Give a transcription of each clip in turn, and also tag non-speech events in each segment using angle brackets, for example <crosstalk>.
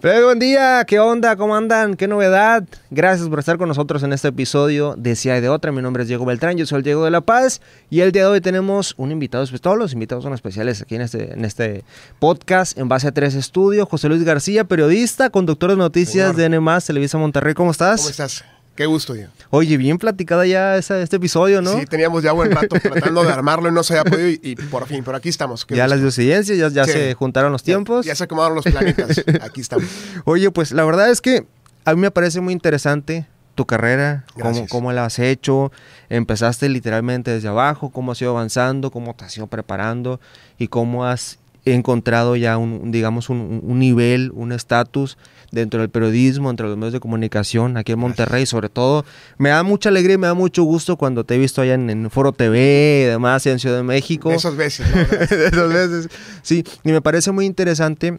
Fred, buen día, ¿qué onda? ¿Cómo andan? ¿Qué novedad? Gracias por estar con nosotros en este episodio de Si hay de otra. Mi nombre es Diego Beltrán, yo soy el Diego de la Paz y el día de hoy tenemos un invitado, pues todos los invitados son especiales aquí en este, en este podcast en base a tres estudios. José Luis García, periodista, conductor de noticias de N+, Televisa Monterrey, ¿cómo estás? ¿Cómo estás? Qué gusto, Diego. Oye, bien platicada ya este episodio, ¿no? Sí, teníamos ya buen rato tratando de armarlo y no se había podido y, por fin, pero aquí estamos. Ya las audiencias, ya, ya se juntaron los tiempos. Ya, se acomodaron los planetas, <laughs> aquí estamos. Oye, pues la verdad es que a mí me parece muy interesante tu carrera, cómo, cómo, la has hecho, empezaste literalmente desde abajo, cómo has ido avanzando, cómo te has ido preparando y cómo has encontrado ya un, digamos, un, un nivel, un estatus dentro del periodismo, entre los medios de comunicación aquí en Monterrey, sobre todo. Me da mucha alegría y me da mucho gusto cuando te he visto allá en, Foro TV y demás, en Ciudad de México. Esas veces. <laughs> Esas veces. Sí, y me parece muy interesante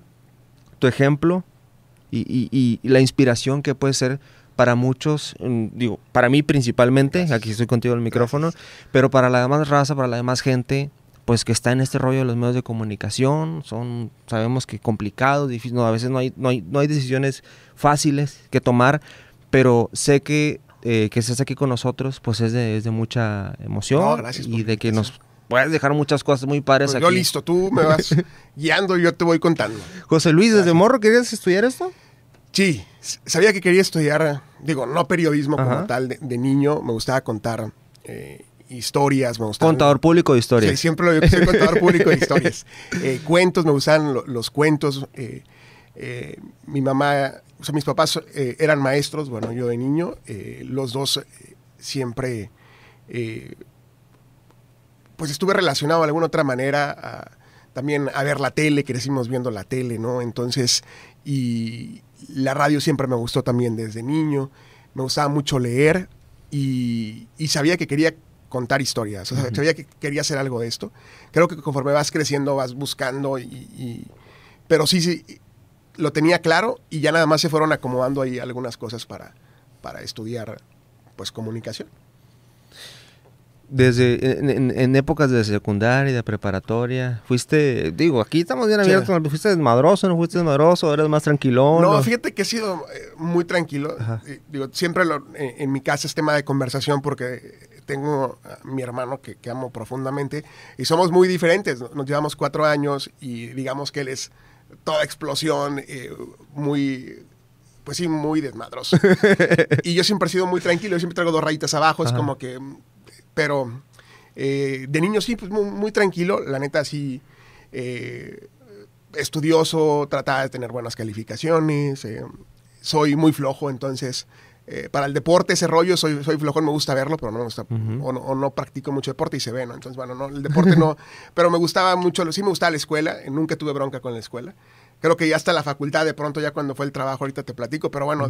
tu ejemplo y, la inspiración que puede ser para muchos, digo, para mí principalmente, aquí estoy contigo en el micrófono, pero para la demás raza, para la demás gente, pues que está en este rollo de los medios de comunicación, son, sabemos que complicados, difícil, no, a veces no hay, no hay, no hay decisiones fáciles que tomar, pero sé que eh, que estés aquí con nosotros, pues es de, de mucha emoción y de que nos puedes dejar muchas cosas muy padres pues aquí. Yo listo, tú me vas <laughs> guiando y yo te voy contando. José Luis, ¿desde morro querías estudiar esto? Sí, sabía que quería estudiar, digo, no periodismo como tal, de, niño, me gustaba contar eh, historias, me gustaban. Contador público de historias. Sí, siempre lo soy contador <laughs> público de historias. Eh, cuentos, me gustaban los cuentos. Eh, eh, mi mamá, o sea, mis papás eran maestros, bueno, yo de niño, los dos siempre, pues estuve relacionado de alguna otra manera también a ver la tele, crecimos viendo la tele, ¿no? Entonces, y la radio siempre me gustó también desde niño, me gustaba mucho leer y, y sabía que quería contar historias. O sea, sabía que quería hacer algo de esto. Creo que conforme vas creciendo, vas buscando y, pero sí, sí, lo tenía claro y ya nada más se fueron acomodando ahí algunas cosas para, para estudiar, pues, comunicación. Desde, en, épocas de secundaria, de preparatoria, fuiste, digo, aquí estamos bien abiertos, fuiste desmadroso, no fuiste desmadroso, eres más tranquilo. No, fíjate que he sido eh, muy tranquilo. Eh, digo, siempre eh, en mi casa es tema de conversación porque tengo a mi hermano que, amo profundamente y somos muy diferentes. Nos llevamos cuatro años y digamos que él es toda explosión, eh, muy, pues sí, muy desmadroso. <laughs> y yo siempre he sido muy tranquilo, yo siempre traigo dos rayitas abajo, es como que, pero eh, de niño sí, pues muy, tranquilo, la neta sí. Eh, estudioso, trataba de tener buenas calificaciones, soy muy flojo, entonces eh, para el deporte, ese rollo, soy, soy flojón, me gusta verlo, pero no me gusta, o, no, practico mucho deporte y se ve, ¿no? Entonces, bueno, no, el deporte no, <laughs> pero me gustaba mucho, sí me gustaba la escuela, nunca tuve bronca con la escuela. Creo que ya hasta la facultad, de pronto, ya cuando fue el trabajo, ahorita te platico, pero bueno,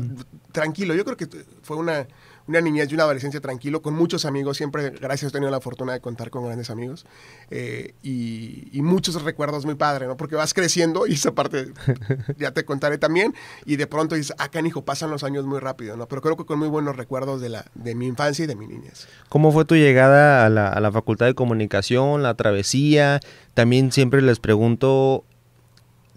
tranquilo, yo creo que fue una, una niñez y una adolescencia tranquilo, con muchos amigos, siempre, gracias, he tenido la fortuna de contar con grandes amigos eh, y, muchos recuerdos muy padres, ¿no? Porque vas creciendo y esa parte <laughs> ya te contaré también y de pronto dices, ah, canijo, pasan los años muy rápido, ¿no? Pero creo que con muy buenos recuerdos de, la, de mi infancia y de mi niñez. ¿Cómo fue tu llegada a la, a la Facultad de Comunicación, la travesía? También siempre les pregunto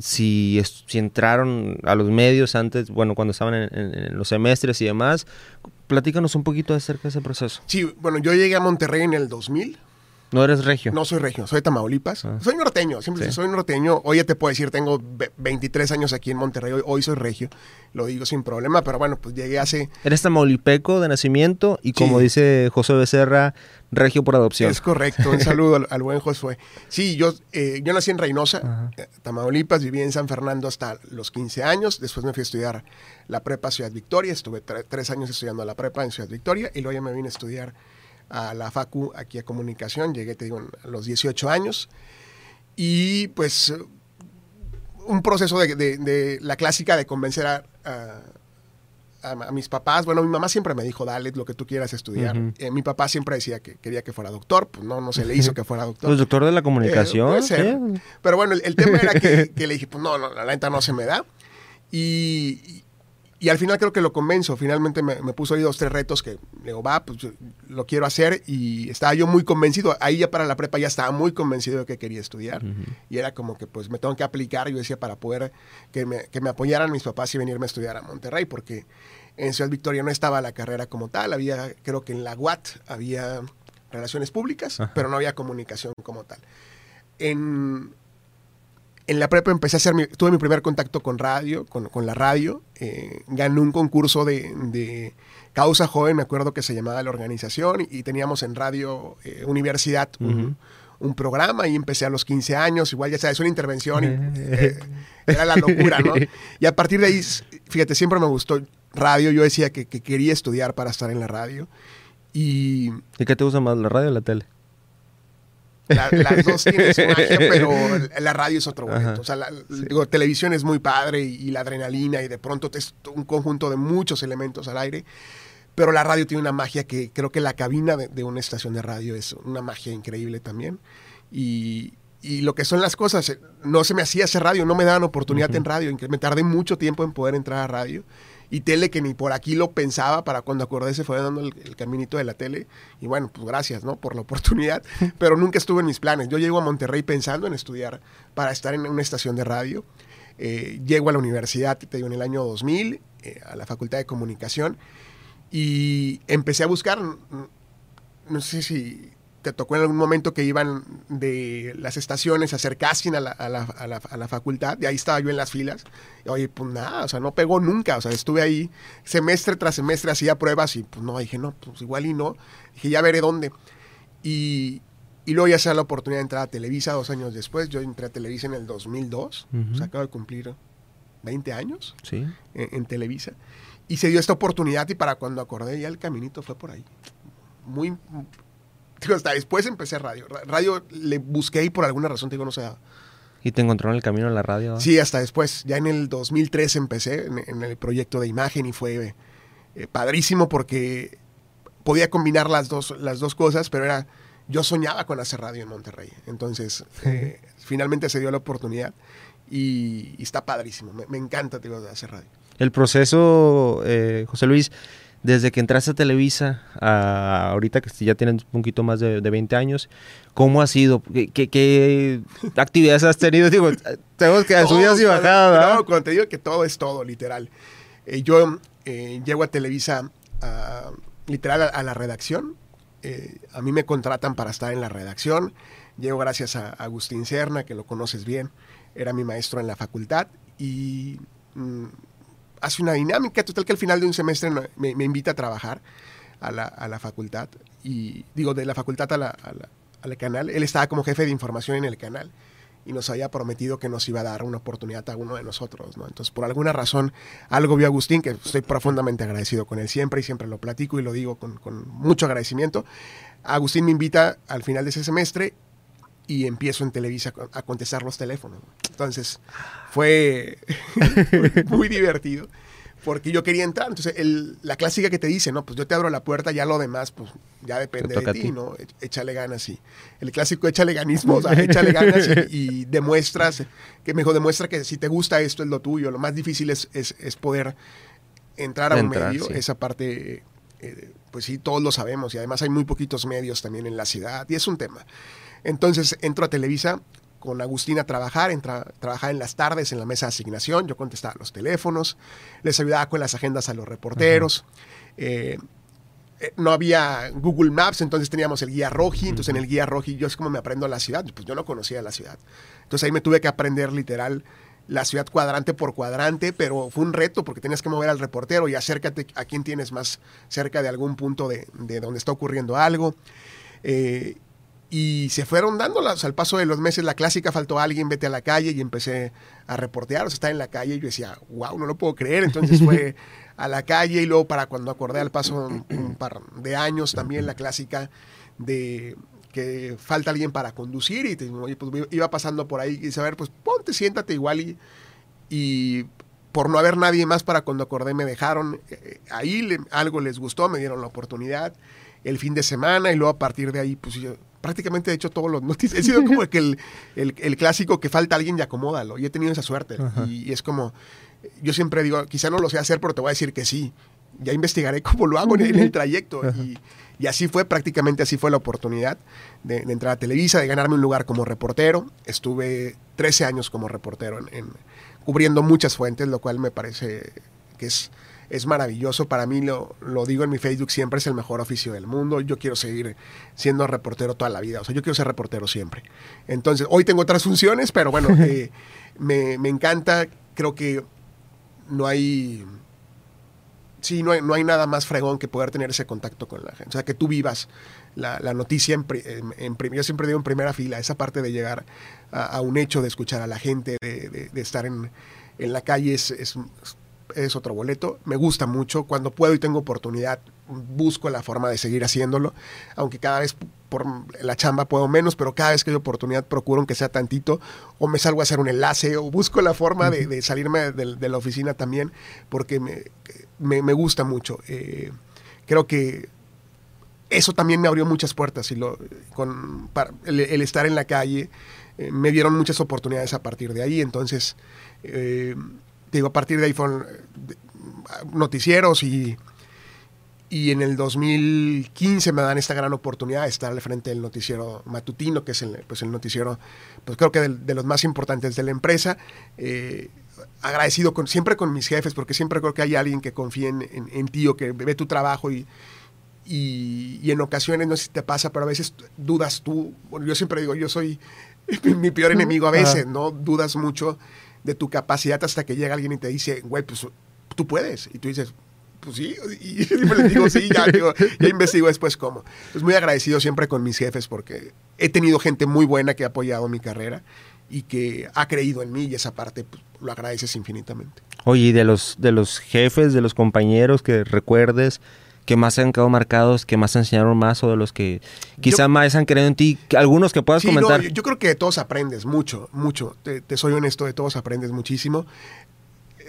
si, si entraron a los medios antes, bueno, cuando estaban en, los semestres y demás. Platícanos un poquito acerca de ese proceso. Sí, bueno, yo llegué a Monterrey en el 2000. ¿No eres regio? No soy regio, soy de Tamaulipas. Ah. Soy norteño, siempre soy norteño. Hoy ya te puedo decir, tengo 23 años aquí en Monterrey, hoy, soy regio, lo digo sin problema, pero bueno, pues llegué hace... Eres tamaulipeco de nacimiento y como dice José Becerra, regio por adopción. Es correcto, un <laughs> saludo al, buen Josué. Sí, yo, eh, yo nací en Reynosa, eh, Tamaulipas, viví en San Fernando hasta los 15 años, después me fui a estudiar la prepa Ciudad Victoria, estuve tres años estudiando la prepa en Ciudad Victoria y luego ya me vine a estudiar a la Facu aquí a comunicación, llegué, te digo, a los 18 años y pues un proceso de, la clásica de convencer a, a, mis papás. Bueno, mi mamá siempre me dijo, dale lo que tú quieras estudiar. Eh, mi papá siempre decía que quería que fuera doctor, pues no, no se le hizo que fuera doctor. Pues doctor de la comunicación. Eh, Pero bueno, el, tema era <laughs> que, le dije, pues no, no la neta no se me da. Y, y al final creo que lo convenzo. Finalmente me, puso ahí dos, tres retos que le digo, va, pues lo quiero hacer. Y estaba yo muy convencido. Ahí ya para la prepa ya estaba muy convencido de que quería estudiar. Y era como que pues me tengo que aplicar. Yo decía para poder que me, que me apoyaran mis papás y venirme a estudiar a Monterrey. Porque en Ciudad Victoria no estaba la carrera como tal. Había, creo que en la UAT había relaciones públicas, pero no había comunicación como tal. En, en la prepa empecé a hacer, mi, tuve mi primer contacto con radio, con, con la radio. Eh, gané un concurso de, de, causa joven, me acuerdo que se llamaba la organización, y, teníamos en radio eh, universidad un, un, programa y empecé a los 15 años, igual ya sabes, una intervención, y, <laughs> eh, era la locura, ¿no? Y a partir de ahí, fíjate, siempre me gustó radio, yo decía que, que quería estudiar para estar en la radio. Y, ¿Y qué te gusta más, la radio o la tele? Las dos <laughs> tienen su magia, pero la radio es otro momento. O sea, la, televisión es muy padre y, la adrenalina y de pronto es un conjunto de muchos elementos al aire. Pero la radio tiene una magia que creo que la cabina de, una estación de radio es una magia increíble también. Y, y, lo que son las cosas, eh, no se me hacía hacer radio, no me daban oportunidad en radio. Me tardé mucho tiempo en poder entrar a radio y tele que ni por aquí lo pensaba para cuando acordé se fue dando el, caminito de la tele y bueno, pues gracias, ¿no? Por la <laughs> oportunidad, pero nunca estuve en mis planes. Yo llego a Monterrey pensando en estudiar para estar en una estación de radio. Eh, llego a la universidad, te digo, en el año 2000, eh, a la Facultad de Comunicación y empecé a buscar, no sé si te tocó en algún momento que iban de las estaciones a hacer casting a la, a la, a la, facultad, y ahí estaba yo en las filas. Y, oye, pues nada, o sea, no pegó nunca, o sea, estuve ahí semestre tras semestre, hacía pruebas y pues no, dije, no, pues igual y no. Dije, ya veré dónde. Y, y luego ya se da la oportunidad de entrar a Televisa dos años después. Yo entré a Televisa en el 2002, o sea, acabo de cumplir 20 años ¿Sí? en, en Televisa. Y se dio esta oportunidad y para cuando acordé ya el caminito fue por ahí. Muy, hasta después empecé radio. Radio le busqué y por alguna razón, digo, no sé. ¿Y te encontró en el camino de la radio? Sí, hasta después. Ya en el 2003 empecé en, el proyecto de imagen y fue eh, padrísimo porque podía combinar las dos, las dos cosas, pero era yo soñaba con hacer radio en Monterrey. Entonces, eh, finalmente se dio la oportunidad y, está padrísimo. Me, encanta digo, hacer radio. El proceso, eh, José Luis, desde que entraste a Televisa a ahorita que ya tienes un poquito más de, 20 años, ¿cómo ha sido? ¿Qué, actividades has tenido? Digo, tenemos que subidas y bajadas. No, cuando te digo que todo es todo, literal. Eh, yo eh, llego a Televisa literal a, la redacción. Eh, a mí me contratan para estar en la redacción. Llego gracias a Agustín Serna, que lo conoces bien. Era mi maestro en la facultad. Y mm, hace una dinámica total que al final de un semestre me, invita a trabajar a la, facultad y digo de la facultad a la, al canal. Él estaba como jefe de información en el canal y nos había prometido que nos iba a dar una oportunidad a uno de nosotros, ¿no? Entonces, por alguna razón, algo vio Agustín, que estoy profundamente agradecido con él siempre y siempre lo platico y lo digo con, con mucho agradecimiento. Agustín me invita al final de ese semestre y empiezo en Televisa a contestar los teléfonos. Entonces fue <laughs> muy divertido porque yo quería entrar. Entonces la clásica que te dice, no, pues yo te abro la puerta, ya lo demás, pues ya depende de ti, ¿no? Échale ganas y el clásico échale ganismo, o sea, échale ganas y, <laughs> demuestras, que mejor demuestra que si te gusta esto es lo tuyo. Lo más difícil es, es, poder entrar a un medio, esa parte... Eh, pues sí, todos lo sabemos y además hay muy poquitos medios también en la ciudad y es un tema. Entonces entro a Televisa con Agustín a trabajar, entra, trabajar en las tardes en la mesa de asignación, yo contestaba los teléfonos, les ayudaba con las agendas a los reporteros. Eh, eh, no había Google Maps, entonces teníamos el guía Roji, entonces en el guía Roji yo es como me aprendo la ciudad, pues yo no conocía la ciudad. Entonces ahí me tuve que aprender literal la ciudad cuadrante por cuadrante, pero fue un reto porque tenías que mover al reportero y acércate a quien tienes más cerca de algún punto de, de donde está ocurriendo algo. Eh, y se fueron dándolas al paso de los meses. La clásica faltó alguien, vete a la calle y empecé a reportear, o sea, estaba en la calle y yo decía, wow, no lo puedo creer. Entonces fue a la calle y luego para cuando acordé al paso un, par de años también la clásica de que falta alguien para conducir y pues iba pasando por ahí y saber, pues ponte, siéntate igual y, y por no haber nadie más para cuando acordé me dejaron, eh, ahí algo les gustó, me dieron la oportunidad el fin de semana y luego a partir de ahí pues yo prácticamente he hecho todos los noticias. He sido como <laughs> que el, el, clásico que falta alguien y acomódalo. Y he tenido esa suerte. Y, es como, yo siempre digo, quizá no lo sé hacer, pero te voy a decir que sí. Ya investigaré <laughs> cómo lo hago en el, trayecto. Y, y, así fue, prácticamente así fue la oportunidad de, entrar a Televisa, de ganarme un lugar como reportero. Estuve 13 años como reportero en, cubriendo muchas fuentes, lo cual me parece que es es maravilloso. Para mí, lo, lo, digo en mi Facebook, siempre es el mejor oficio del mundo. Yo quiero seguir siendo reportero toda la vida. O sea, yo quiero ser reportero siempre. Entonces, hoy tengo otras funciones, pero bueno, <laughs> eh, me, me, encanta. Creo que no hay... Sí, no hay, no hay, nada más fregón que poder tener ese contacto con la gente. O sea, que tú vivas la, la noticia en, en, Yo siempre digo en primera fila, esa parte de llegar a, un hecho, de escuchar a la gente, de, de, estar en, en, la calle, es, es, es otro boleto. Me gusta mucho. Cuando puedo y tengo oportunidad, busco la forma de seguir haciéndolo. Aunque cada vez por la chamba puedo menos, pero cada vez que hay oportunidad procuro que sea tantito. O me salgo a hacer un enlace o busco la forma de, salirme de, la oficina también, porque me, me, gusta mucho. Eh, creo que eso también me abrió muchas puertas y lo, con, el, estar en la calle eh, me dieron muchas oportunidades a partir de ahí. Entonces, eh, digo, a partir de ahí fueron eh, noticieros y, y en el 2015 me dan esta gran oportunidad de estar al frente del noticiero matutino, que es el, pues el noticiero, pues creo que de, los más importantes de la empresa. Eh, agradecido con, siempre con mis jefes, porque siempre creo que hay alguien que confía en, en, ti o que ve tu trabajo y, y, en ocasiones, no sé si te pasa, pero a veces dudas tú. yo siempre digo, yo soy <laughs> mi peor enemigo a veces, ¿no? Dudas mucho de tu capacidad hasta que llega alguien y te dice, güey, pues tú puedes. Y tú dices, pues sí, y <laughs> siempre les digo, sí, ya, ya investigo después cómo. Pues muy agradecido siempre con mis jefes porque he tenido gente muy buena que ha apoyado mi carrera y que ha creído en mí y esa parte pues, lo agradeces infinitamente. Oye, y de los, de los jefes, de los compañeros que recuerdes, que más han quedado marcados, que más enseñaron más o de los que quizás más han creído en ti? Algunos que puedas comentar. yo, creo que de todos aprendes mucho, mucho. Te, soy honesto, de todos aprendes muchísimo.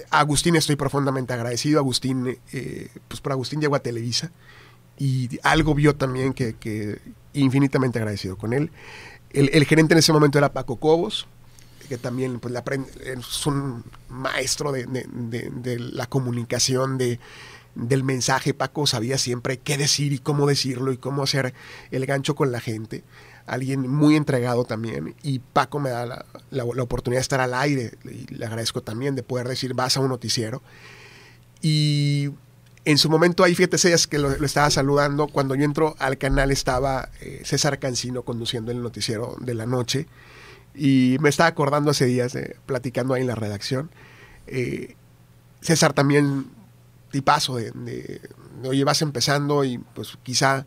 Agustín estoy profundamente agradecido. Agustín, eh, pues por Agustín llegó a Televisa y algo vio también que, infinitamente agradecido con él. El, gerente en ese momento era Paco Cobos, que también pues, le aprende, es un maestro de la comunicación, de, del mensaje, Paco sabía siempre qué decir y cómo decirlo y cómo hacer el gancho con la gente. Alguien muy entregado también. Y Paco me da la, oportunidad de estar al aire. Y le agradezco también de poder decir, vas a un noticiero. Y en su momento ahí, fíjate, ellas que lo, estaba saludando. Cuando yo entro al canal estaba eh, César Cancino conduciendo el noticiero de la noche. Y me estaba acordando hace días, platicando ahí en la redacción. Eh, César también tipazo de, de, oye, vas empezando y pues quizá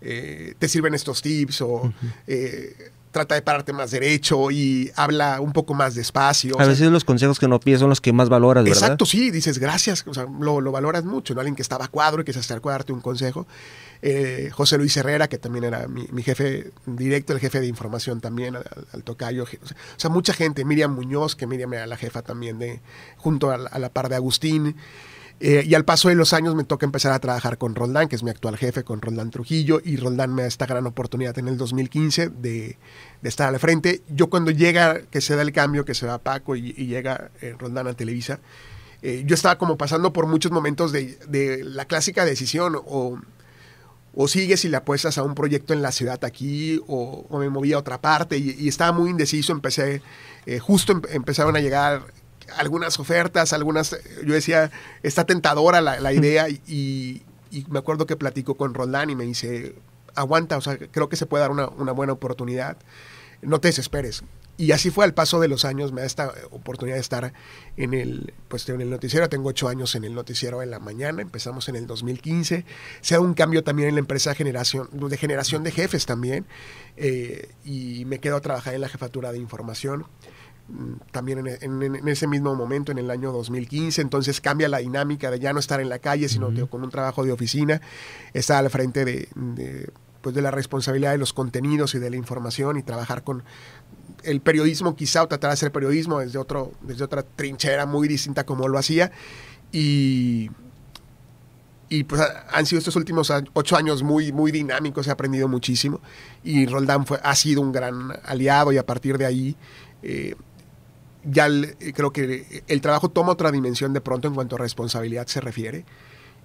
eh, te sirven estos tips o eh, trata de pararte más derecho y habla un poco más despacio. A veces los consejos que no pides son los que más valoras, ¿verdad? Exacto, sí, dices gracias, o sea, lo, valoras mucho, ¿no? Alguien que estaba a cuadro y que se acercó a darte un consejo. Eh, José Luis Herrera, que también era mi, jefe directo, el jefe de información también, al, tocayo. O sea, mucha gente, Miriam Muñoz, que Miriam era la jefa también de, junto a la par de Agustín. Eh, y al paso de los años me toca empezar a trabajar con Roldán, que es mi actual jefe, con Roldán Trujillo, y Roldán me da esta gran oportunidad en el 2015 de, estar al frente. Yo cuando llega, que se da el cambio, que se va Paco y, llega eh, Roldán a Televisa, eh, yo estaba como pasando por muchos momentos de, la clásica decisión, o, o, sigues y le apuestas a un proyecto en la ciudad aquí, o, me moví a otra parte, y, estaba muy indeciso, empecé, justo em, empezaron a llegar algunas ofertas, algunas, yo decía, está tentadora la, idea y, me acuerdo que platico con Roldán y me dice, aguanta, o sea, creo que se puede dar una, buena oportunidad, no te desesperes. Y así fue al paso de los años, me da esta oportunidad de estar en el, pues, en el noticiero. Tengo ocho años en el noticiero en la mañana, empezamos en el 2015. Se da un cambio también en la empresa generación, de generación de jefes también. Eh, y me quedo a trabajar en la jefatura de información también en, ese mismo momento, en el año 2015, entonces cambia la dinámica de ya no estar en la calle, sino con un trabajo de oficina, estar al frente de, pues de la responsabilidad de los contenidos y de la información y trabajar con el periodismo quizá o tratar de hacer periodismo desde, otro, desde otra trinchera muy distinta como lo hacía. Y, y pues han sido estos últimos ocho años muy, muy dinámicos, he aprendido muchísimo. Y Roldán fue, ha sido un gran aliado y a partir de ahí eh, ya creo que el trabajo toma otra dimensión de pronto en cuanto a responsabilidad se refiere.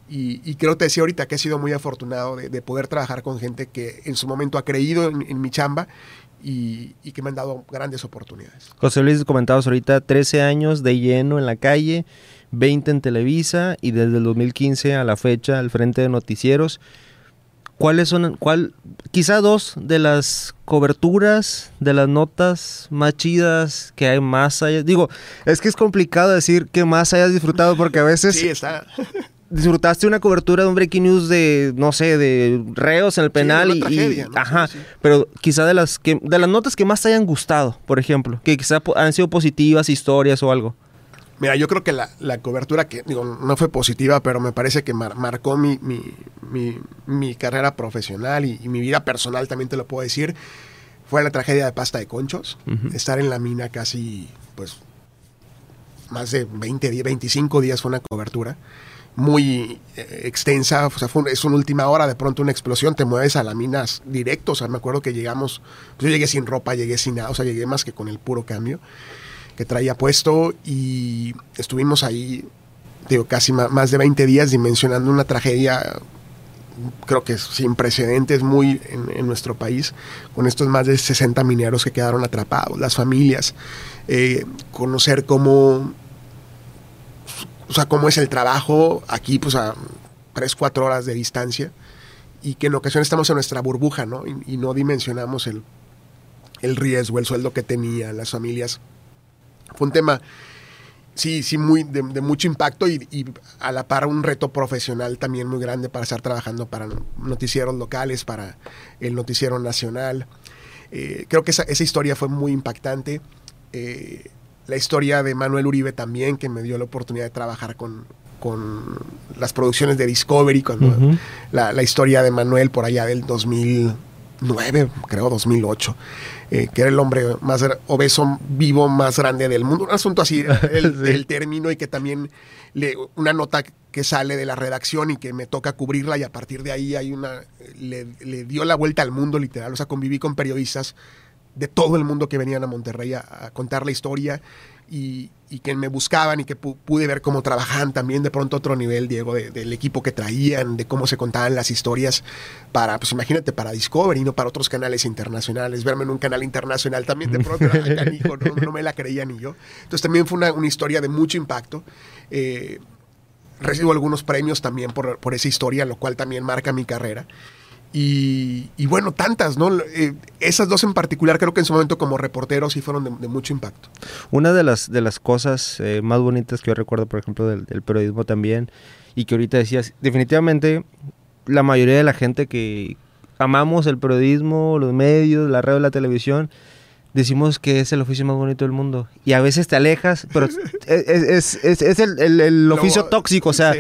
Y, creo que te decía ahorita que he sido muy afortunado de, poder trabajar con gente que en su momento ha creído en, mi chamba y, y, que me han dado grandes oportunidades. José Luis, comentabas ahorita 13 años de lleno en la calle 20 en Televisa y desde el 2015 a la fecha al frente de noticieros. ¿Cuáles son, cuál, quizá dos de las coberturas, de las notas más chidas que hay más allá? Digo, es que es complicado decir que más hayas disfrutado porque a veces... Sí, está. <laughs> disfrutaste una cobertura de un breaking news de, no sé, de reos en el penal y, ajá, pero quizá de las que de las notas que más te hayan gustado, por ejemplo, que quizá han sido positivas, historias o algo. Mira, yo creo que la, cobertura, que digo, no fue positiva, pero me parece que marcó mi, mi, carrera profesional y, mi vida personal, también te lo puedo decir, fue la tragedia de pasta de conchos. Estar en la mina casi, pues, más de 20, 25 días fue una cobertura muy eh, extensa, o sea, fue, es una última hora, de pronto una explosión, te mueves a la mina directo, o sea, me acuerdo que llegamos, yo llegué sin ropa, llegué sin nada, o sea, llegué más que con el puro cambio que traía puesto y estuvimos ahí, digo, casi más de 20 días dimensionando una tragedia, creo que sin precedentes muy en, nuestro país, con estos más de 60 mineros que quedaron atrapados, las familias, eh, conocer cómo, o sea, cómo es el trabajo aquí, pues a 3, 4 horas de distancia y que en ocasiones estamos en nuestra burbuja, ¿no? Y, no dimensionamos el, el riesgo, el sueldo que tenían las familias fue un tema, sí, sí, muy de, mucho impacto y, a la par un reto profesional también muy grande para estar trabajando para noticieros locales, para el noticiero nacional. Eh, creo que esa, historia fue muy impactante. Eh, la historia de Manuel Uribe también, que me dio la oportunidad de trabajar con, con las producciones de Discovery, cuando la, la, historia de Manuel por allá del 2009, creo 2008. Eh, que era el hombre más obeso vivo más grande del mundo. Un asunto así, <laughs> el, término, y que también le, una nota que sale de la redacción y que me toca cubrirla y a partir de ahí hay una, le, le dio la vuelta al mundo literal, o sea, conviví con periodistas de todo el mundo que venían a Monterrey a, contar la historia y, que me buscaban y que pude ver cómo trabajaban también de pronto otro nivel, Diego, del equipo que traían, de cómo se contaban las historias para, pues imagínate, para Discovery, no para otros canales internacionales. Verme en un canal internacional también de pronto no, me la creía ni yo. Entonces también fue una, historia de mucho impacto. Eh, recibo algunos premios también por, por esa historia, lo cual también marca mi carrera. Y, bueno, tantas, ¿no? Eh, esas dos en particular creo que en su momento como reportero sí fueron de, mucho impacto. Una de las, de las cosas eh, más bonitas que yo recuerdo, por ejemplo, del, periodismo también, y que ahorita decías, definitivamente la mayoría de la gente que amamos el periodismo, los medios, la radio, la televisión, decimos que es el oficio más bonito del mundo. Y a veces te alejas, pero es, es, el, oficio tóxico. O sea,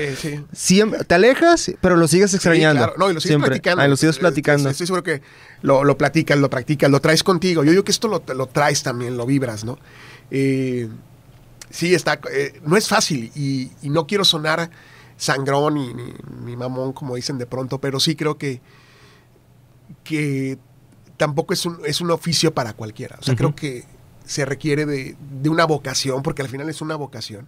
Siempre, te alejas, pero lo sigues extrañando. claro. No, y lo sigues platicando. Ah, lo sigues platicando. Estoy seguro que lo, lo, platicas, lo practicas, lo traes contigo. Yo digo que esto lo, lo traes también, lo vibras, ¿no? Eh, sí, está. Eh, no es fácil y, no quiero sonar sangrón y ni, mamón, como dicen de pronto, pero sí creo que, que tampoco es un, es un oficio para cualquiera. O sea, creo que se requiere de, una vocación, porque al final es una vocación,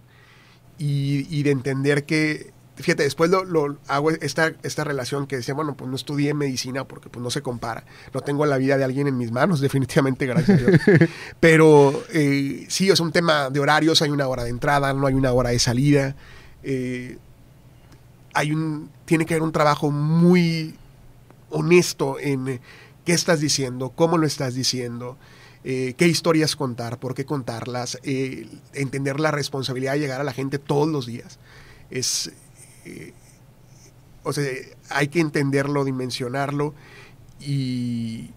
y, de entender que, fíjate, después lo, hago esta, esta relación que decía, bueno, pues no estudié medicina porque pues no se compara, no tengo la vida de alguien en mis manos, <laughs> definitivamente, gracias a Dios. <laughs> Pero eh, sí, es un tema de horarios, hay una hora de entrada, no hay una hora de salida. Eh, hay un, tiene que haber un trabajo muy honesto en qué estás diciendo, cómo lo estás diciendo, eh, qué historias contar, por qué contarlas, eh, entender la responsabilidad de llegar a la gente todos los días. Es, eh, o sea, hay que entenderlo, dimensionarlo y,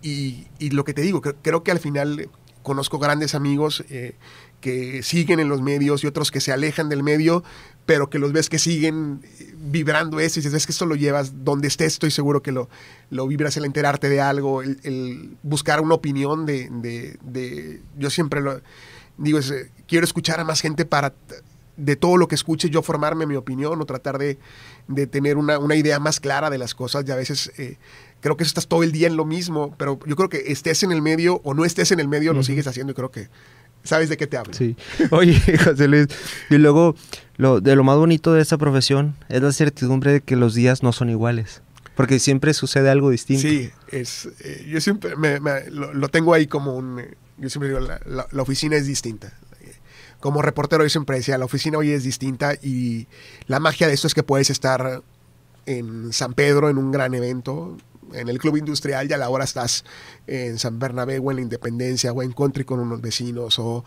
y, lo que te digo, creo que al final conozco grandes amigos que siguen en los medios y otros que se alejan del medio, pero que los ves que siguen vibrando eso y dices, es que esto lo llevas donde estés, estoy seguro que lo, lo vibras el enterarte de algo, el, buscar una opinión de, de, yo siempre lo digo, es, quiero escuchar a más gente para de todo lo que escuche yo formarme mi opinión o tratar de, de tener una, una, idea más clara de las cosas y a veces eh, creo que estás todo el día en lo mismo, pero yo creo que estés en el medio o no estés en el medio, lo sigues haciendo y creo que sabes de qué te hablo. Sí. <laughs> Oye, José Luis, y luego lo, de lo más bonito de esta profesión es la certidumbre de que los días no son iguales. Porque siempre sucede algo distinto. Sí, es, eh, yo siempre me, lo, tengo ahí como un... Yo siempre digo, la, la, oficina es distinta. Como reportero yo siempre decía, la oficina hoy es distinta y la magia de esto es que puedes estar en San Pedro en un gran evento, en el club industrial y a la hora estás en San Bernabé o en la Independencia o en Country con unos vecinos o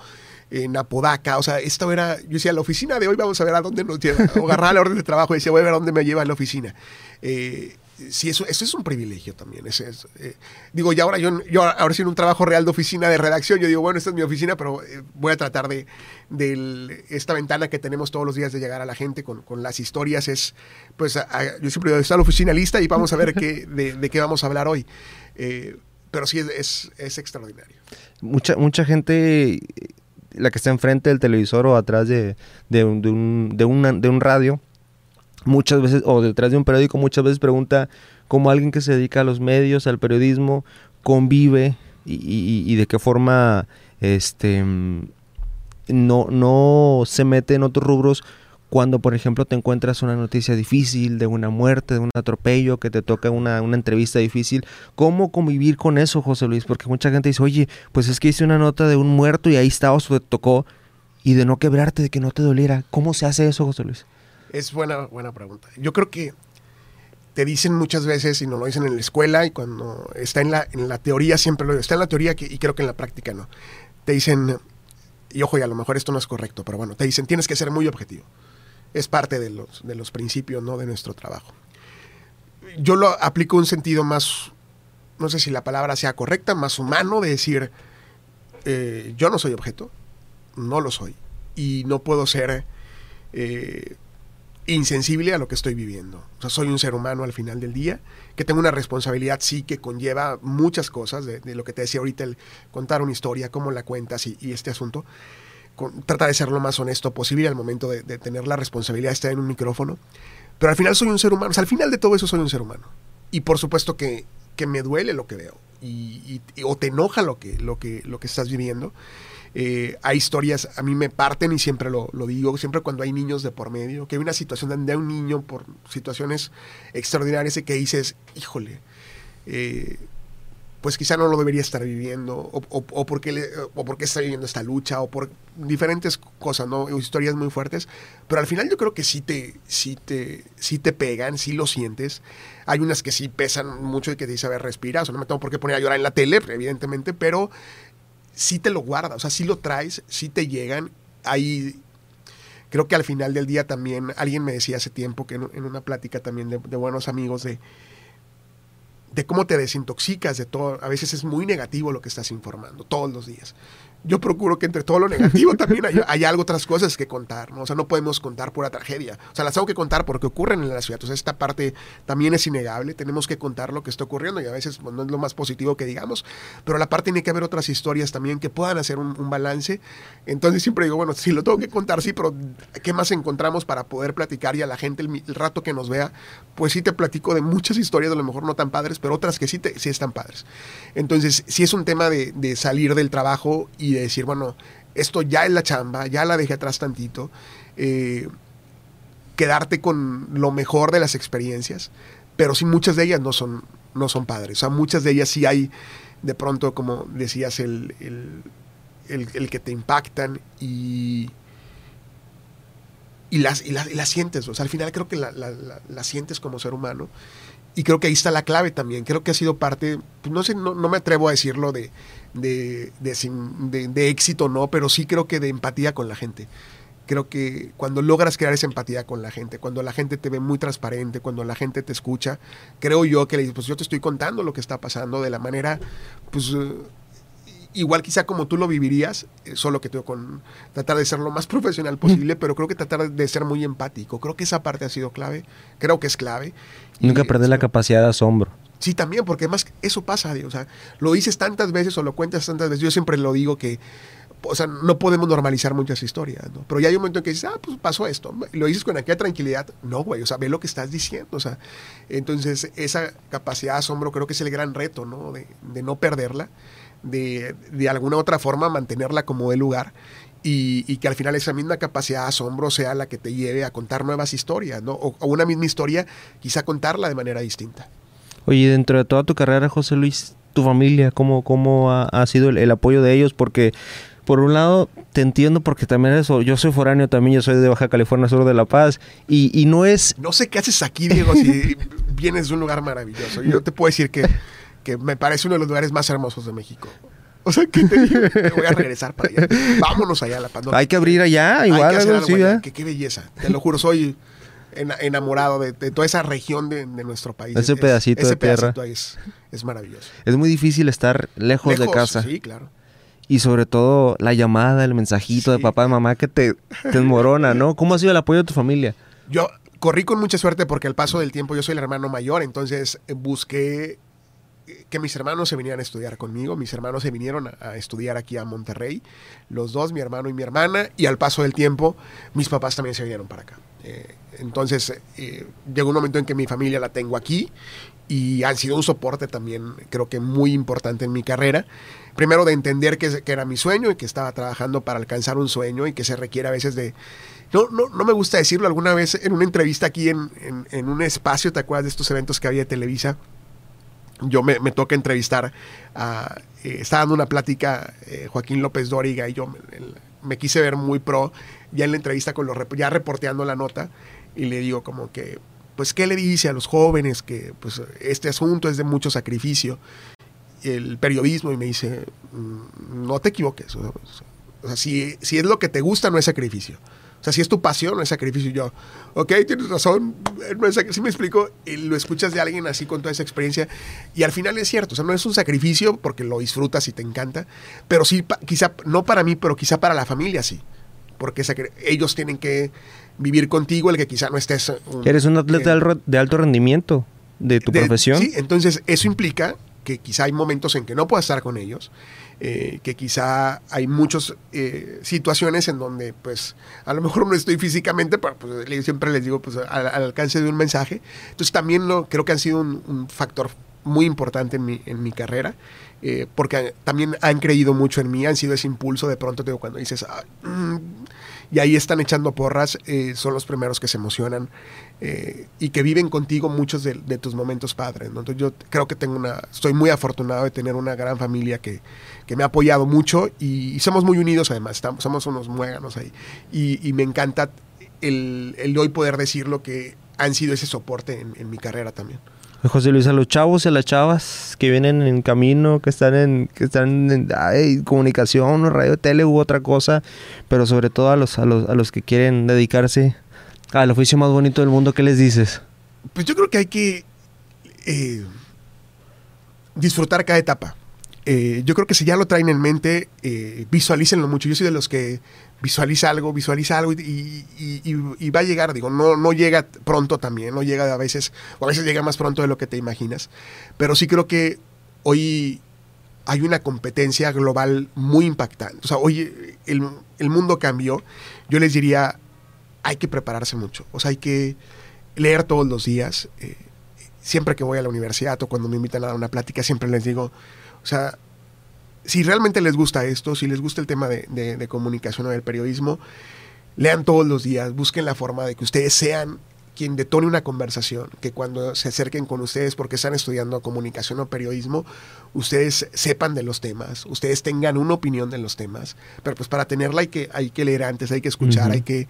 en Apodaca. O sea, esto era, yo decía, la oficina de hoy vamos a ver a dónde nos lleva. O agarrar la orden de trabajo y decía, voy a ver a dónde me lleva la oficina. Eh, sí, eso, eso es un privilegio también. Eh, digo, y ahora yo, ahora sí en un trabajo real de oficina de redacción, yo digo, bueno, esta es mi oficina, pero eh, voy a tratar de, de, esta ventana que tenemos todos los días de llegar a la gente con, con las historias. Es, pues, yo siempre digo, está la oficina lista y vamos a ver qué, de, qué vamos a hablar hoy. Eh, pero sí, es, es, extraordinario. Mucha, mucha gente, la que está enfrente del televisor o atrás de, de, un, de, un, de un radio, muchas veces, o detrás de un periódico, muchas veces pregunta cómo alguien que se dedica a los medios, al periodismo, convive y, de qué forma este no, no se mete en otros rubros cuando, por ejemplo, te encuentras una noticia difícil de una muerte, de un atropello, que te toca una, una, entrevista difícil. ¿Cómo convivir con eso, José Luis? Porque mucha gente dice, oye, pues es que hice una nota de un muerto y ahí está o te tocó, y de no quebrarte, de que no te doliera. ¿Cómo se hace eso, José Luis? Es buena, buena pregunta. Yo creo que te dicen muchas veces, y nos lo dicen en la escuela, y cuando está en la, en la teoría siempre lo está en la teoría y creo que en la práctica no. Te dicen, y ojo, y a lo mejor esto no es correcto, pero bueno, te dicen, tienes que ser muy objetivo. Es parte de los, de los principios ¿no? de nuestro trabajo. Yo lo aplico un sentido más, no sé si la palabra sea correcta, más humano, de decir, eh, yo no soy objeto, no lo soy, y no puedo ser... Eh, insensible a lo que estoy viviendo. O sea, soy un ser humano al final del día, que tengo una responsabilidad, sí, que conlleva muchas cosas, de, lo que te decía ahorita, el contar una historia, cómo la cuentas y, este asunto. Trata de ser lo más honesto posible al momento de, tener la responsabilidad de estar en un micrófono. Pero al final soy un ser humano, o al final de todo eso soy un ser humano. Y por supuesto que, que me duele lo que veo, y, o te enoja lo que, lo que, lo que estás viviendo. Eh, hay historias, a mí me parten y siempre lo, digo, siempre cuando hay niños de por medio, que hay una situación donde hay un niño por situaciones extraordinarias y que dices, híjole, eh, pues quizá no lo debería estar viviendo, o, o, porque o porque está viviendo esta lucha, o por diferentes cosas, ¿no? Historias muy fuertes, pero al final yo creo que sí te, sí te, sí te pegan, sí lo sientes. Hay unas que sí pesan mucho y que te dicen, a ver, respira, o sea, no me tengo por qué poner a llorar en la tele, evidentemente, pero si te lo guardas, o sea, si lo traes, si te llegan. Ahí creo que al final del día también, alguien me decía hace tiempo que en, una plática también de, de, buenos amigos de, de cómo te desintoxicas de todo. A veces es muy negativo lo que estás informando todos los días yo procuro que entre todo lo negativo también hay, algo, otras cosas que contar, ¿no? O sea, no podemos contar pura tragedia. O sea, las tengo que contar porque ocurren en la ciudad. Sea, esta parte también es innegable. Tenemos que contar lo que está ocurriendo y a veces pues, no es lo más positivo que digamos, pero a la parte tiene que haber otras historias también que puedan hacer un, balance. Entonces siempre digo, bueno, si lo tengo que contar, sí, pero ¿qué más encontramos para poder platicar y a la gente el, rato que nos vea? Pues sí te platico de muchas historias, a lo mejor no tan padres, pero otras que sí, te, sí están padres. Entonces, sí es un tema de, de salir del trabajo y de decir, bueno, esto ya es la chamba, ya la dejé atrás tantito, eh, quedarte con lo mejor de las experiencias, pero sí muchas de ellas no son, no son padres, o sea, muchas de ellas sí hay de pronto, como decías, el, el, que te impactan y, y, las, y, las, sientes, o sea, al final creo que la, la sientes como ser humano y creo que ahí está la clave también. Creo que ha sido parte, pues, no sé, no, me atrevo a decirlo de, de, de, de, éxito, no, pero sí creo que de empatía con la gente. Creo que cuando logras crear esa empatía con la gente, cuando la gente te ve muy transparente, cuando la gente te escucha, creo yo que le pues yo te estoy contando lo que está pasando de la manera, pues igual quizá como tú lo vivirías, eh, solo que tengo con tratar de ser lo más <laughs> profesional posible, pero creo que tratar de ser muy empático. Creo que esa parte ha sido clave, creo que es clave. Nunca perder la capacidad de asombro. Sí, también, porque además eso pasa, o sea, lo dices tantas veces o lo cuentas tantas veces. Yo siempre lo digo que o sea, no podemos normalizar muchas historias, ¿no? Pero ya hay un momento en que dices, ah, pues pasó esto, lo dices con aquella tranquilidad. No, güey, o sea, ve lo que estás diciendo, o sea, entonces esa capacidad de asombro creo que es el gran reto, ¿no? De, de no perderla, de, de alguna otra forma mantenerla como de lugar y, y, que al final esa misma capacidad de asombro sea la que te lleve a contar nuevas historias, ¿no? O, o, una misma historia, quizá contarla de manera distinta. Oye, dentro de toda tu carrera, José Luis, tu familia, ¿cómo, cómo ha, ha sido el, el, apoyo de ellos? Porque, por un lado, te entiendo porque también eso, yo soy foráneo también, yo soy de Baja California Sur de La Paz, y, y no es... No sé qué haces aquí, Diego, si <laughs> vienes de un lugar maravilloso. Yo te puedo decir que, que me parece uno de los lugares más hermosos de México. O sea, ¿qué te digo? Me voy a regresar para allá. Vámonos allá a La Paz. Hay que abrir allá, igual. Hay que hacer algo sí, allá. Qué, qué, belleza. Te lo juro, soy enamorado de, de toda esa región de, de, nuestro país. Ese es, pedacito ese de tierra. Pedacito es, es, maravilloso. Es muy difícil estar lejos, lejos, de casa. Sí, claro. Y sobre todo la llamada, el mensajito sí. de papá y mamá que te, te enmorona, ¿no? ¿Cómo ha sido el apoyo de tu familia? Yo corrí con mucha suerte porque al paso del tiempo yo soy el hermano mayor, entonces busqué que mis hermanos se vinieran a estudiar conmigo. Mis hermanos se vinieron a, estudiar aquí a Monterrey, los dos, mi hermano y mi hermana, y al paso del tiempo, mis papás también se vinieron para acá. Eh, entonces, eh, llegó un momento en que mi familia la tengo aquí y han sido un soporte también, creo que muy importante en mi carrera. Primero, de entender que, era mi sueño y que estaba trabajando para alcanzar un sueño y que se requiere a veces de, no, no, no, me gusta decirlo, alguna vez en una entrevista aquí en, en, en, un espacio, ¿te acuerdas de estos eventos que había de Televisa? Yo me, toca entrevistar, a, eh, estaba dando una plática eh, Joaquín López Dóriga y yo me, quise ver muy pro, ya en la entrevista, con los ya reporteando la nota, y le digo como que, pues, ¿qué le dice a los jóvenes que pues, este asunto es de mucho sacrificio? El periodismo, y me dice, no te equivoques, o sea, si, si es lo que te gusta, no es sacrificio. O sea, si es tu pasión, no es sacrificio. Y yo, ok, tienes razón, no es si me explico, y lo escuchas de alguien así con toda esa experiencia, y al final es cierto, o sea, no es un sacrificio porque lo disfrutas y te encanta, pero sí, quizá, no para mí, pero quizá para la familia sí, porque ellos tienen que vivir contigo, el que quizá no estés... Un, Eres un atleta eh, de alto rendimiento de tu de, profesión. Sí, entonces eso implica que quizá hay momentos en que no puedas estar con ellos, eh, que quizá hay muchas eh, situaciones en donde pues a lo mejor no estoy físicamente, pero pues, siempre les digo pues al, al, alcance de un mensaje. Entonces también lo, creo que han sido un, un factor muy importante en mi, en mi carrera, eh, porque también han creído mucho en mí, han sido ese impulso de pronto, digo, cuando dices, ah, mm, y ahí están echando porras, eh, son los primeros que se emocionan eh, y que viven contigo muchos de, de tus momentos padres. ¿no? Entonces yo creo que tengo una, estoy muy afortunado de tener una gran familia que, que me ha apoyado mucho y, y, somos muy unidos además, estamos, somos unos muéganos ahí. Y, y me encanta el, el, hoy poder decirlo que han sido ese soporte en, en mi carrera también. José Luis, a los chavos y a las chavas que vienen en camino, que están en, que están en ay, comunicación, radio, tele u otra cosa, pero sobre todo a los, a los, a los que quieren dedicarse al oficio más bonito del mundo, ¿qué les dices? Pues yo creo que hay que eh, disfrutar cada etapa. Eh, yo creo que si ya lo traen en mente, eh, visualícenlo mucho. Yo soy de los que visualiza algo, visualiza algo y, va a llegar, digo, no, no llega pronto también, no llega a veces, o a veces llega más pronto de lo que te imaginas, pero sí creo que hoy hay una competencia global muy impactante. O sea, hoy el, el mundo cambió. Yo les diría, hay que prepararse mucho. O sea, hay que leer todos los días. Eh, siempre que voy a la universidad o cuando me invitan a dar una plática, siempre les digo, o sea, si realmente les gusta esto, si les gusta el tema de, de, de, comunicación o del periodismo, lean todos los días, busquen la forma de que ustedes sean quien detone una conversación, que cuando se acerquen con ustedes porque están estudiando comunicación o periodismo, ustedes sepan de los temas, ustedes tengan una opinión de los temas, pero pues para tenerla hay que, hay que leer antes, hay que escuchar, uh -huh. hay que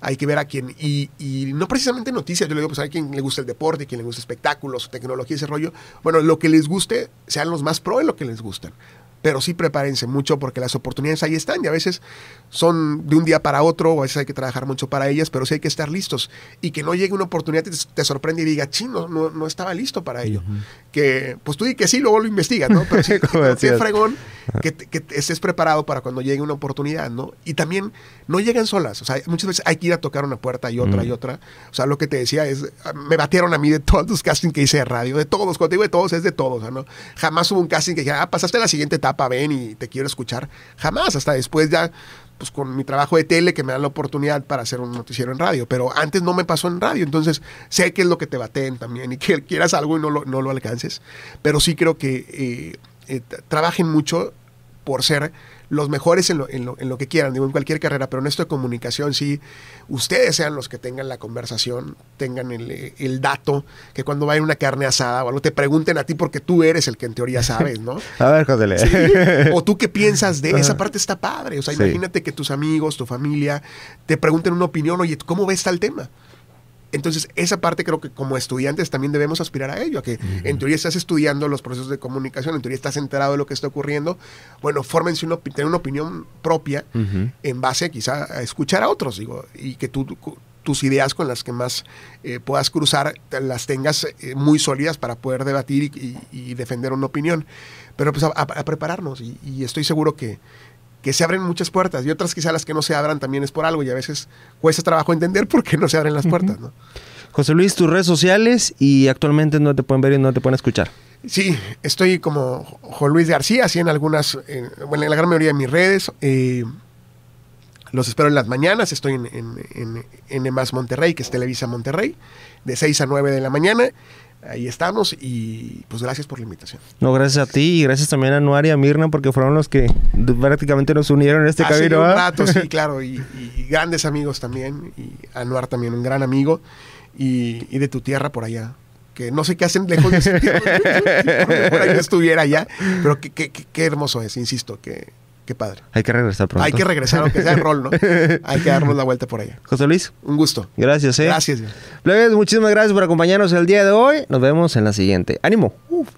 hay que ver a quién, y, y, no precisamente noticias, yo le digo, pues a quien le gusta el deporte, quien le gusta espectáculos, tecnología, ese rollo, bueno, lo que les guste, sean los más pro en lo que les gustan pero sí prepárense mucho porque las oportunidades ahí están y a veces son de un día para otro, o a veces hay que trabajar mucho para ellas, pero sí hay que estar listos y que no llegue una oportunidad y te, te sorprende y diga, chino, no, no, estaba listo para ello. Uh -huh. Que pues tú di que sí, luego lo investigas, ¿no? Pero sí, <laughs> que, fregón que, que, estés preparado para cuando llegue una oportunidad, ¿no? Y también no llegan solas, o sea, muchas veces hay que ir a tocar una puerta y otra uh -huh. y otra. O sea, lo que te decía es, me batieron a mí de todos los castings que hice de radio, de todos, cuando digo de todos, es de todos, ¿no? Jamás hubo un casting que dije, ah, pasaste a la siguiente etapa etapa ven y te quiero escuchar. Jamás, hasta después ya, pues con mi trabajo de tele que me dan la oportunidad para hacer un noticiero en radio. Pero antes no me pasó en radio, entonces sé que es lo que te baten también y que <laughs> quieras algo y no lo, no lo alcances. Pero sí creo que eh, eh, trabajen mucho por ser los mejores en lo, en, lo, en lo, que quieran, digo, en cualquier carrera, pero en esto de comunicación, sí, ustedes sean los que tengan la conversación, tengan el, el dato, que cuando vayan una carne asada o algo te pregunten a ti porque tú eres el que en teoría sabes, ¿no? <laughs> a ver, José. Sí. O tú qué piensas de esa parte está padre, o sea, sí. imagínate que tus amigos, tu familia, te pregunten una opinión, oye, ¿cómo ves tal tema? Entonces, esa parte creo que como estudiantes también debemos aspirar a ello, a que uh -huh. en teoría estás estudiando los procesos de comunicación, en teoría estás enterado de lo que está ocurriendo. Bueno, fórmense una, tener una opinión propia uh -huh. en base quizá a escuchar a otros, digo, y que tú, tus ideas con las que más eh, puedas cruzar las tengas eh, muy sólidas para poder debatir y, y, y, defender una opinión. Pero pues a, a prepararnos y, y estoy seguro que, que se abren muchas puertas y otras quizá las que no se abran también es por algo y a veces cuesta trabajo entender por qué no se abren las puertas. ¿no? José Luis, tus redes sociales y actualmente no te pueden ver y no te pueden escuchar. Sí, estoy como Juan Luis García, así en algunas, bueno, en la gran mayoría de mis redes. Eh, los espero en las mañanas, estoy en, en, en, en EMAS Monterrey, que es Televisa Monterrey, de 6 a 9 de la mañana ahí estamos y pues gracias por la invitación. No, gracias a ti y gracias también a Noar y a Mirna porque fueron los que prácticamente nos unieron en este Hace camino. un rato, sí, <laughs> claro, y, y, grandes amigos también, y a Noar también un gran amigo, y, y de tu tierra por allá, que no sé qué hacen lejos de ese <laughs> por ahí estuviera allá, pero qué, qué, qué hermoso es, insisto, que Qué padre. Hay que regresar pronto. Hay que regresar, aunque sea el rol, ¿no? <laughs> Hay que darnos la vuelta por allá. José Luis. Un gusto. Gracias, ¿eh? Gracias. Plebes, muchísimas gracias por acompañarnos el día de hoy. Nos vemos en la siguiente. ¡Ánimo! Uf.